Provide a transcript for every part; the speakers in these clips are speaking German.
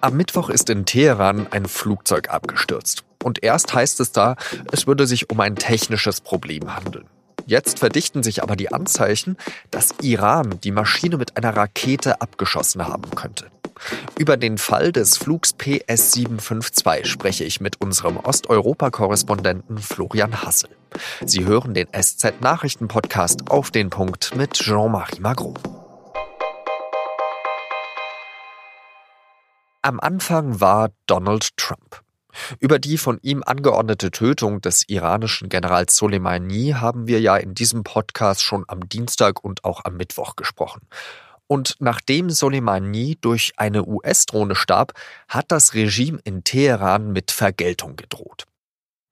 Am Mittwoch ist in Teheran ein Flugzeug abgestürzt. Und erst heißt es da, es würde sich um ein technisches Problem handeln. Jetzt verdichten sich aber die Anzeichen, dass Iran die Maschine mit einer Rakete abgeschossen haben könnte. Über den Fall des Flugs PS752 spreche ich mit unserem Osteuropa-Korrespondenten Florian Hassel. Sie hören den SZ-Nachrichten-Podcast auf den Punkt mit Jean-Marie Magro. Am Anfang war Donald Trump. Über die von ihm angeordnete Tötung des iranischen Generals Soleimani haben wir ja in diesem Podcast schon am Dienstag und auch am Mittwoch gesprochen. Und nachdem Soleimani durch eine US-Drohne starb, hat das Regime in Teheran mit Vergeltung gedroht.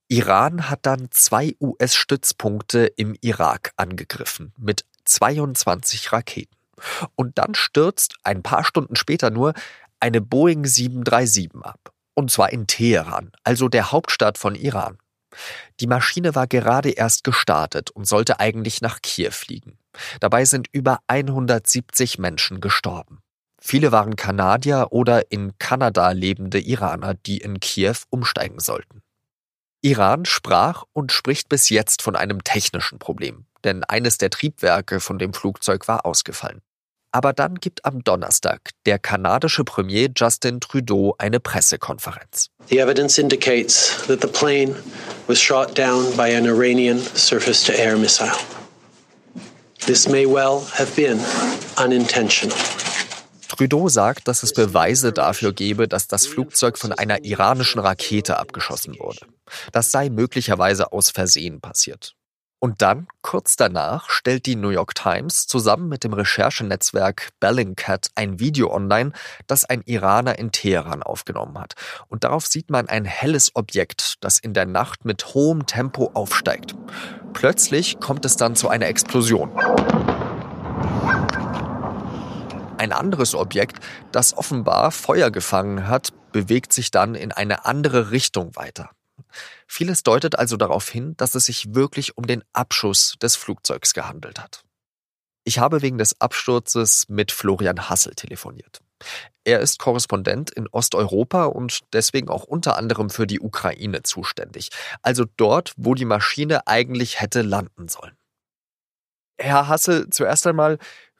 Iran hat dann zwei US-Stützpunkte im Irak angegriffen mit 22 Raketen. Und dann stürzt ein paar Stunden später nur eine Boeing 737 ab. Und zwar in Teheran, also der Hauptstadt von Iran. Die Maschine war gerade erst gestartet und sollte eigentlich nach Kiew fliegen. Dabei sind über 170 Menschen gestorben. Viele waren Kanadier oder in Kanada lebende Iraner, die in Kiew umsteigen sollten. Iran sprach und spricht bis jetzt von einem technischen Problem, denn eines der Triebwerke von dem Flugzeug war ausgefallen. Aber dann gibt am Donnerstag der kanadische Premier Justin Trudeau eine Pressekonferenz. The evidence indicates that the plane was shot down by an Iranian surface-to-air missile. This may well have been unintentional. Trudeau sagt, dass es Beweise dafür gebe, dass das Flugzeug von einer iranischen Rakete abgeschossen wurde. Das sei möglicherweise aus Versehen passiert. Und dann, kurz danach, stellt die New York Times zusammen mit dem Recherchenetzwerk Bellingcat ein Video online, das ein Iraner in Teheran aufgenommen hat. Und darauf sieht man ein helles Objekt, das in der Nacht mit hohem Tempo aufsteigt. Plötzlich kommt es dann zu einer Explosion. Ein anderes Objekt, das offenbar Feuer gefangen hat, bewegt sich dann in eine andere Richtung weiter. Vieles deutet also darauf hin, dass es sich wirklich um den Abschuss des Flugzeugs gehandelt hat. Ich habe wegen des Absturzes mit Florian Hassel telefoniert. Er ist Korrespondent in Osteuropa und deswegen auch unter anderem für die Ukraine zuständig, also dort, wo die Maschine eigentlich hätte landen sollen. Herr Hassel, zuerst einmal,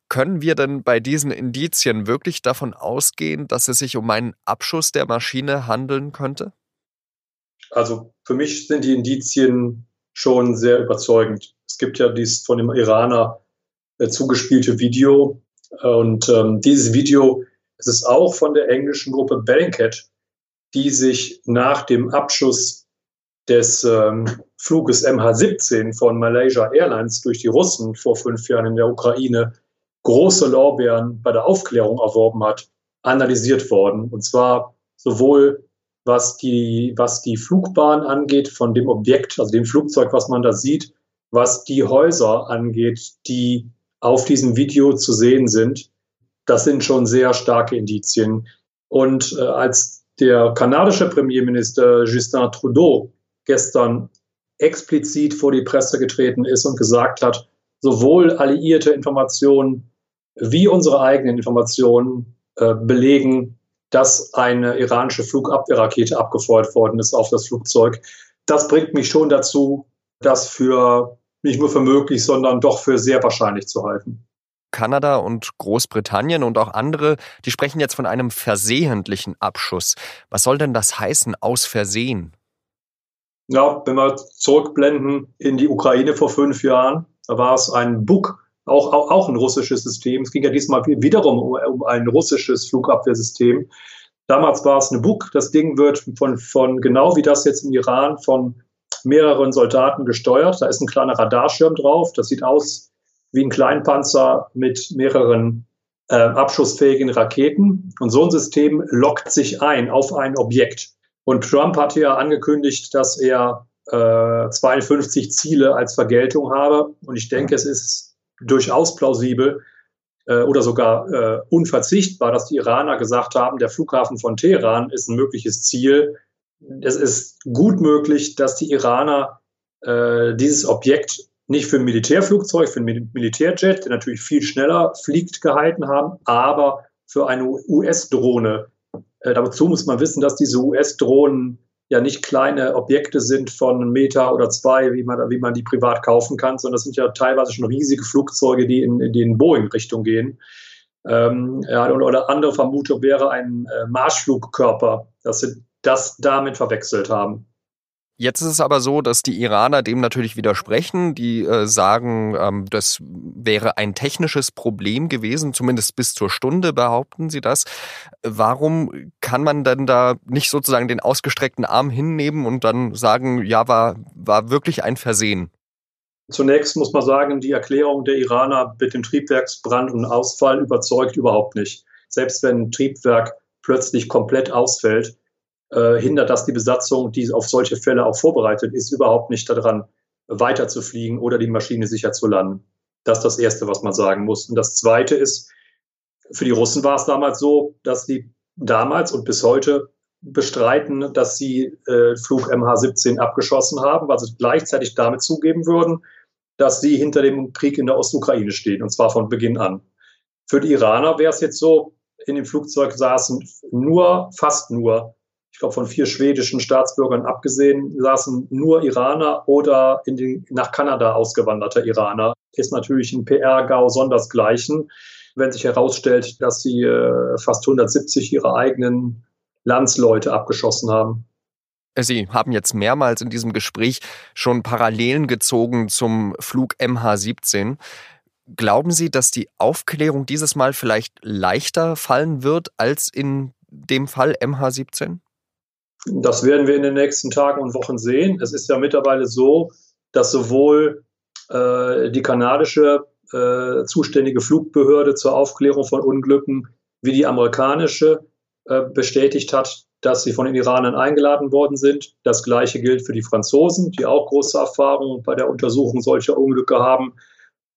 können wir denn bei diesen Indizien wirklich davon ausgehen, dass es sich um einen Abschuss der Maschine handeln könnte? Also für mich sind die Indizien schon sehr überzeugend. Es gibt ja dieses von dem Iraner äh, zugespielte Video. Und ähm, dieses Video es ist auch von der englischen Gruppe Bellingcat, die sich nach dem Abschuss des ähm, Fluges MH17 von Malaysia Airlines durch die Russen vor fünf Jahren in der Ukraine große Lorbeeren bei der Aufklärung erworben hat, analysiert worden. Und zwar sowohl was die, was die Flugbahn angeht von dem Objekt, also dem Flugzeug, was man da sieht, was die Häuser angeht, die auf diesem Video zu sehen sind. Das sind schon sehr starke Indizien. Und äh, als der kanadische Premierminister Justin Trudeau gestern explizit vor die Presse getreten ist und gesagt hat, sowohl alliierte Informationen wie unsere eigenen Informationen äh, belegen, dass eine iranische Flugabwehrrakete abgefeuert worden ist auf das Flugzeug. Das bringt mich schon dazu, das für nicht nur für möglich, sondern doch für sehr wahrscheinlich zu halten. Kanada und Großbritannien und auch andere, die sprechen jetzt von einem versehentlichen Abschuss. Was soll denn das heißen, aus Versehen? Ja, wenn wir zurückblenden in die Ukraine vor fünf Jahren, da war es ein Bug auch, auch, auch ein russisches System. Es ging ja diesmal wiederum um, um ein russisches Flugabwehrsystem. Damals war es eine Buk. Das Ding wird von, von genau wie das jetzt im Iran von mehreren Soldaten gesteuert. Da ist ein kleiner Radarschirm drauf. Das sieht aus wie ein Kleinpanzer mit mehreren äh, abschussfähigen Raketen. Und so ein System lockt sich ein auf ein Objekt. Und Trump hatte ja angekündigt, dass er äh, 52 Ziele als Vergeltung habe. Und ich denke, es ist durchaus plausibel äh, oder sogar äh, unverzichtbar, dass die Iraner gesagt haben, der Flughafen von Teheran ist ein mögliches Ziel. Es ist gut möglich, dass die Iraner äh, dieses Objekt nicht für ein Militärflugzeug, für ein Militärjet, der natürlich viel schneller fliegt, gehalten haben, aber für eine US-Drohne Äh, dazu muss man wissen, dass diese US-Drohnen ja nicht kleine Objekte sind von einem Meter oder zwei, wie man, wie man die privat kaufen kann, sondern das sind ja teilweise schon riesige Flugzeuge, die in, in die Boeing-Richtung gehen. Ähm, ja, oder andere Vermutung wäre ein äh, Marschflugkörper, dass sie das damit verwechselt haben. Jetzt ist es aber so, dass die Iraner dem natürlich widersprechen. Die äh, sagen, ähm, das wäre ein technisches Problem gewesen, zumindest bis zur Stunde behaupten sie das. Warum kann man denn da nicht sozusagen den ausgestreckten Arm hinnehmen und dann sagen, ja, war, war wirklich ein Versehen? Zunächst muss man sagen, die Erklärung der Iraner mit dem Triebwerksbrand und Ausfall überzeugt überhaupt nicht. Selbst wenn ein Triebwerk plötzlich komplett ausfällt, äh, hindert das die Besatzung, die auf solche Fälle auch vorbereitet ist, überhaupt nicht daran, weiterzufliegen oder die Maschine sicher zu landen. Das ist das Erste, was man sagen muss. Und das Zweite ist, für die Russen war es damals so, dass sie damals und bis heute bestreiten, dass sie äh, Flug MH17 abgeschossen haben, weil sie gleichzeitig damit zugeben würden, dass sie hinter dem Krieg in der Ostukraine stehen, und zwar von Beginn an. Für die Iraner wäre es jetzt so, in dem Flugzeug saßen nur, fast nur ich glaube, von vier schwedischen Staatsbürgern abgesehen, saßen nur Iraner oder in den, nach Kanada ausgewanderte Iraner. Ist natürlich ein PR-GAU sondersgleichen, wenn sich herausstellt, dass sie äh, fast 170 ihrer eigenen Landsleute abgeschossen haben. Sie haben jetzt mehrmals in diesem Gespräch schon Parallelen gezogen zum Flug MH17. Glauben Sie, dass die Aufklärung dieses Mal vielleicht leichter fallen wird als in dem Fall MH17? Das werden wir in den nächsten Tagen und Wochen sehen. Es ist ja mittlerweile so, dass sowohl äh, die kanadische äh, zuständige Flugbehörde zur Aufklärung von Unglücken wie die amerikanische äh, bestätigt hat, dass sie von den Iranern eingeladen worden sind. Das Gleiche gilt für die Franzosen, die auch große Erfahrungen bei der Untersuchung solcher Unglücke haben.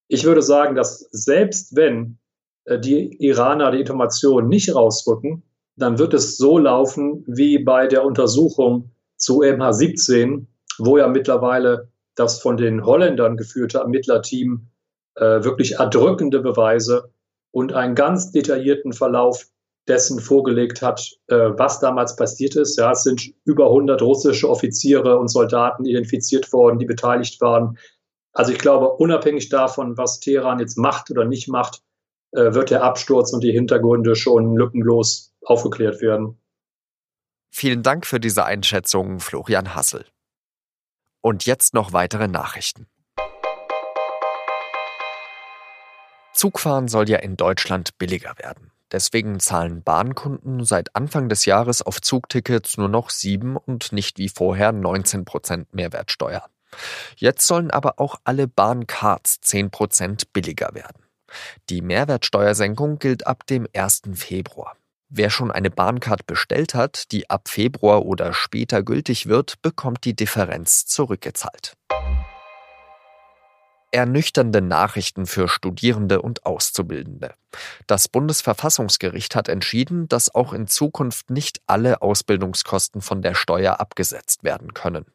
Ich würde sagen, dass selbst wenn äh, die Iraner die Informationen nicht rausrücken, dann wird es so laufen wie bei der Untersuchung zu MH17, wo ja mittlerweile das von den Holländern geführte Ermittlerteam äh, wirklich erdrückende Beweise und einen ganz detaillierten Verlauf dessen vorgelegt hat, äh, was damals passiert ist. Ja, es sind über 100 russische Offiziere und Soldaten identifiziert worden, die beteiligt waren. Also ich glaube, unabhängig davon, was Teheran jetzt macht oder nicht macht, äh, wird der Absturz und die Hintergründe schon lückenlos aufgeklärt werden. Vielen Dank für diese Einschätzung, Florian Hassel. Und jetzt noch weitere Nachrichten. Zugfahren soll ja in Deutschland billiger werden. Deswegen zahlen Bahnkunden seit Anfang des Jahres auf Zugtickets nur noch 7 und nicht wie vorher 19 Prozent Mehrwertsteuer. Jetzt sollen aber auch alle Bahncards 10 Prozent billiger werden. Die Mehrwertsteuersenkung gilt ab dem 1. Februar. Wer schon eine Bahncard bestellt hat, die ab Februar oder später gültig wird, bekommt die Differenz zurückgezahlt. Ernüchternde Nachrichten für Studierende und Auszubildende. Das Bundesverfassungsgericht hat entschieden, dass auch in Zukunft nicht alle Ausbildungskosten von der Steuer abgesetzt werden können.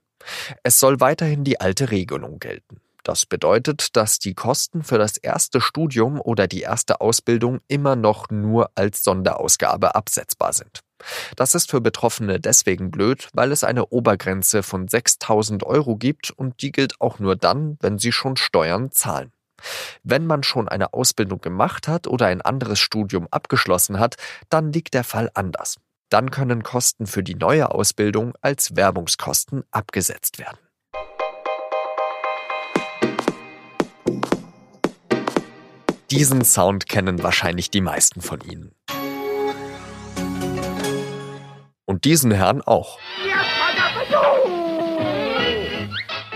Es soll weiterhin die alte Regelung gelten. Das bedeutet, dass die Kosten für das erste Studium oder die erste Ausbildung immer noch nur als Sonderausgabe absetzbar sind. Das ist für Betroffene deswegen blöd, weil es eine Obergrenze von 6000 Euro gibt und die gilt auch nur dann, wenn sie schon Steuern zahlen. Wenn man schon eine Ausbildung gemacht hat oder ein anderes Studium abgeschlossen hat, dann liegt der Fall anders. Dann können Kosten für die neue Ausbildung als Werbungskosten abgesetzt werden. Diesen Sound kennen wahrscheinlich die meisten von Ihnen. Und diesen Herrn auch.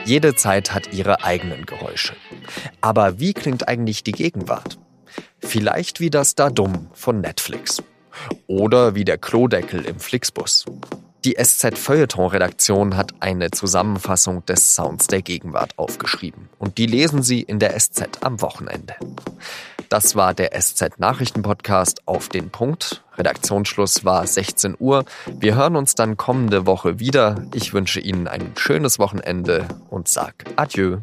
Jede Zeit hat ihre eigenen Geräusche. Aber wie klingt eigentlich die Gegenwart? Vielleicht wie das Da Dumm von Netflix. Oder wie der Klodeckel im Flixbus. Die SZ Feuilleton Redaktion hat eine Zusammenfassung des Sounds der Gegenwart aufgeschrieben und die lesen Sie in der SZ am Wochenende. Das war der SZ Nachrichtenpodcast auf den Punkt. Redaktionsschluss war 16 Uhr. Wir hören uns dann kommende Woche wieder. Ich wünsche Ihnen ein schönes Wochenende und sag Adieu.